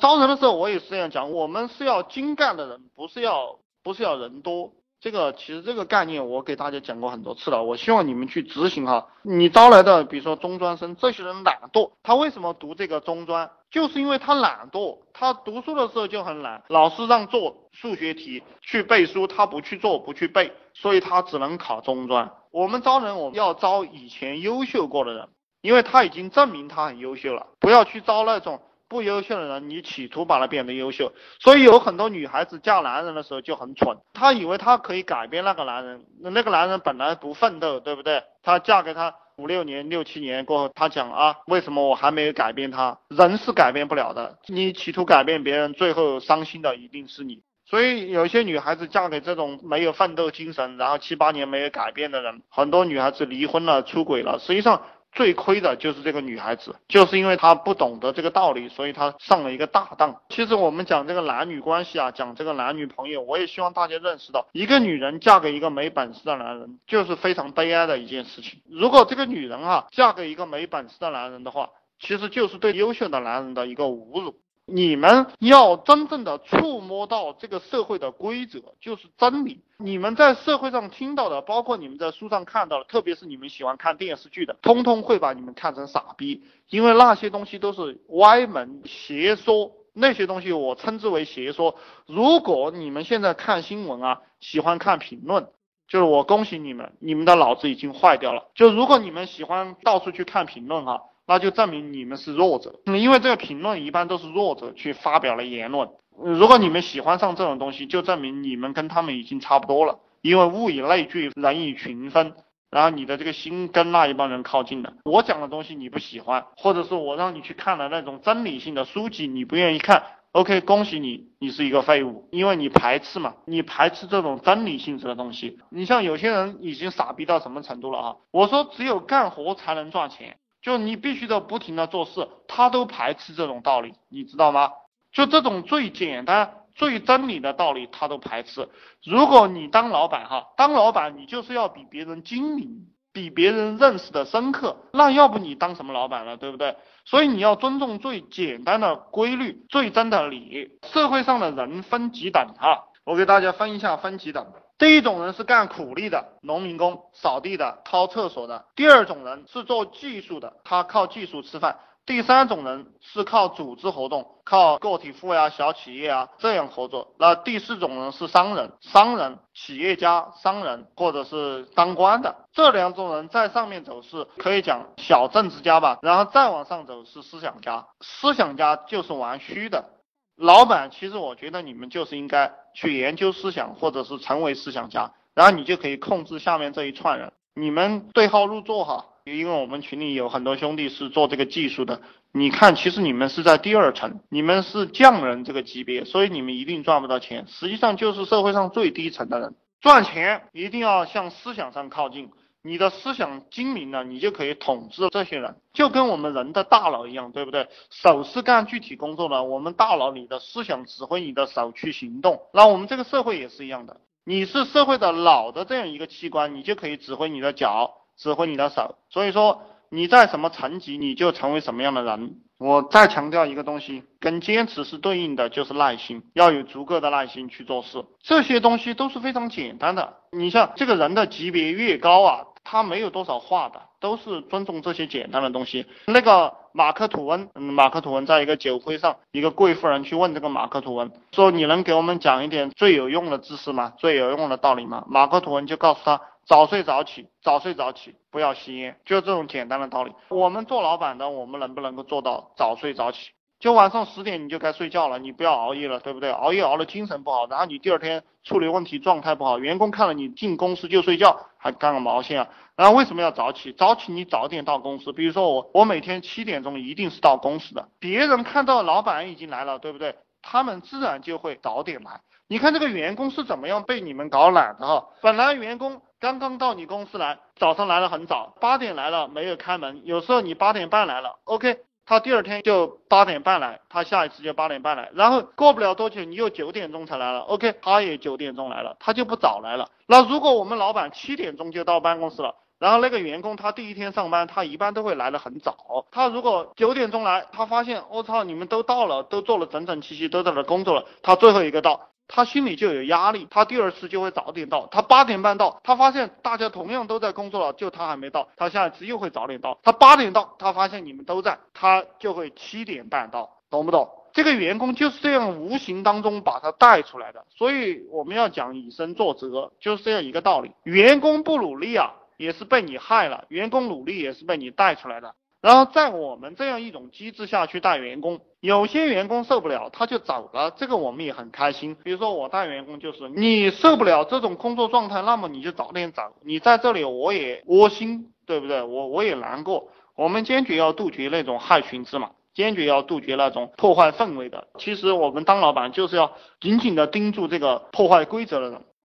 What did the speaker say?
招人的时候我也是这样讲，我们是要精干的人，不是要不是要人多。这个其实这个概念我给大家讲过很多次了，我希望你们去执行哈。你招来的比如说中专生，这些人懒惰，他为什么读这个中专？就是因为他懒惰，他读书的时候就很懒，老师让做数学题去背书，他不去做不去背，所以他只能考中专。我们招人，我们要招以前优秀过的人，因为他已经证明他很优秀了，不要去招那种。不优秀的人，你企图把他变得优秀，所以有很多女孩子嫁男人的时候就很蠢，她以为她可以改变那个男人，那个男人本来不奋斗，对不对？她嫁给他五六年、六七年过后，她讲啊，为什么我还没有改变他？人是改变不了的，你企图改变别人，最后伤心的一定是你。所以有些女孩子嫁给这种没有奋斗精神，然后七八年没有改变的人，很多女孩子离婚了、出轨了，实际上。最亏的就是这个女孩子，就是因为她不懂得这个道理，所以她上了一个大当。其实我们讲这个男女关系啊，讲这个男女朋友，我也希望大家认识到，一个女人嫁给一个没本事的男人，就是非常悲哀的一件事情。如果这个女人啊，嫁给一个没本事的男人的话，其实就是对优秀的男人的一个侮辱。你们要真正的触摸到这个社会的规则，就是真理。你们在社会上听到的，包括你们在书上看到的，特别是你们喜欢看电视剧的，通通会把你们看成傻逼，因为那些东西都是歪门邪说，那些东西我称之为邪说。如果你们现在看新闻啊，喜欢看评论，就是我恭喜你们，你们的脑子已经坏掉了。就如果你们喜欢到处去看评论哈。那就证明你们是弱者，因为这个评论一般都是弱者去发表了言论。如果你们喜欢上这种东西，就证明你们跟他们已经差不多了。因为物以类聚，人以群分，然后你的这个心跟那一帮人靠近了。我讲的东西你不喜欢，或者是我让你去看了那种真理性的书籍，你不愿意看，OK，恭喜你，你是一个废物，因为你排斥嘛，你排斥这种真理性质的东西。你像有些人已经傻逼到什么程度了啊？我说只有干活才能赚钱。就你必须得不停的做事，他都排斥这种道理，你知道吗？就这种最简单、最真理的道理，他都排斥。如果你当老板哈，当老板你就是要比别人精明，比别人认识的深刻，那要不你当什么老板了，对不对？所以你要尊重最简单的规律、最真的理。社会上的人分几等哈，我给大家分一下，分几等。第一种人是干苦力的，农民工、扫地的、掏厕所的；第二种人是做技术的，他靠技术吃饭；第三种人是靠组织活动，靠个体户呀、小企业啊这样合作；那第四种人是商人、商人、企业家、商人，或者是当官的。这两种人在上面走是可以讲小政治家吧，然后再往上走是思想家，思想家就是玩虚的。老板，其实我觉得你们就是应该去研究思想，或者是成为思想家，然后你就可以控制下面这一串人。你们对号入座哈，因为我们群里有很多兄弟是做这个技术的。你看，其实你们是在第二层，你们是匠人这个级别，所以你们一定赚不到钱。实际上就是社会上最低层的人，赚钱一定要向思想上靠近。你的思想精明了，你就可以统治这些人，就跟我们人的大脑一样，对不对？手是干具体工作的，我们大脑里的思想指挥你的手去行动。那我们这个社会也是一样的，你是社会的脑的这样一个器官，你就可以指挥你的脚，指挥你的手。所以说你在什么层级，你就成为什么样的人。我再强调一个东西，跟坚持是对应的，就是耐心，要有足够的耐心去做事。这些东西都是非常简单的。你像这个人的级别越高啊。他没有多少话的，都是尊重这些简单的东西。那个马克吐温，嗯，马克吐温在一个酒会上，一个贵妇人去问这个马克吐温，说你能给我们讲一点最有用的知识吗？最有用的道理吗？马克吐温就告诉他，早睡早起，早睡早起，不要吸烟，就这种简单的道理。我们做老板的，我们能不能够做到早睡早起？就晚上十点你就该睡觉了，你不要熬夜了，对不对？熬夜熬了精神不好，然后你第二天处理问题状态不好，员工看了你进公司就睡觉，还干个毛线啊？然后为什么要早起？早起你早点到公司，比如说我，我每天七点钟一定是到公司的。别人看到老板已经来了，对不对？他们自然就会早点来。你看这个员工是怎么样被你们搞懒的哈？本来员工刚刚到你公司来，早上来了很早，八点来了没有开门，有时候你八点半来了，OK。他第二天就八点半来，他下一次就八点半来，然后过不了多久，你又九点钟才来了，OK，他也九点钟来了，他就不早来了。那如果我们老板七点钟就到办公室了，然后那个员工他第一天上班，他一般都会来的很早。他如果九点钟来，他发现我操，你们都到了，都做了整整齐齐，都在那工作了，他最后一个到。他心里就有压力，他第二次就会早点到。他八点半到，他发现大家同样都在工作了，就他还没到，他下一次又会早点到。他八点到，他发现你们都在，他就会七点半到，懂不懂？这个员工就是这样无形当中把他带出来的，所以我们要讲以身作则，就是这样一个道理。员工不努力啊，也是被你害了；员工努力也是被你带出来的。然后在我们这样一种机制下去带员工，有些员工受不了，他就走了，这个我们也很开心。比如说我带员工就是，你受不了这种工作状态，那么你就早点走。你在这里我也窝心，对不对？我我也难过。我们坚决要杜绝那种害群之马，坚决要杜绝那种破坏氛围的。其实我们当老板就是要紧紧的盯住这个破坏规则的人。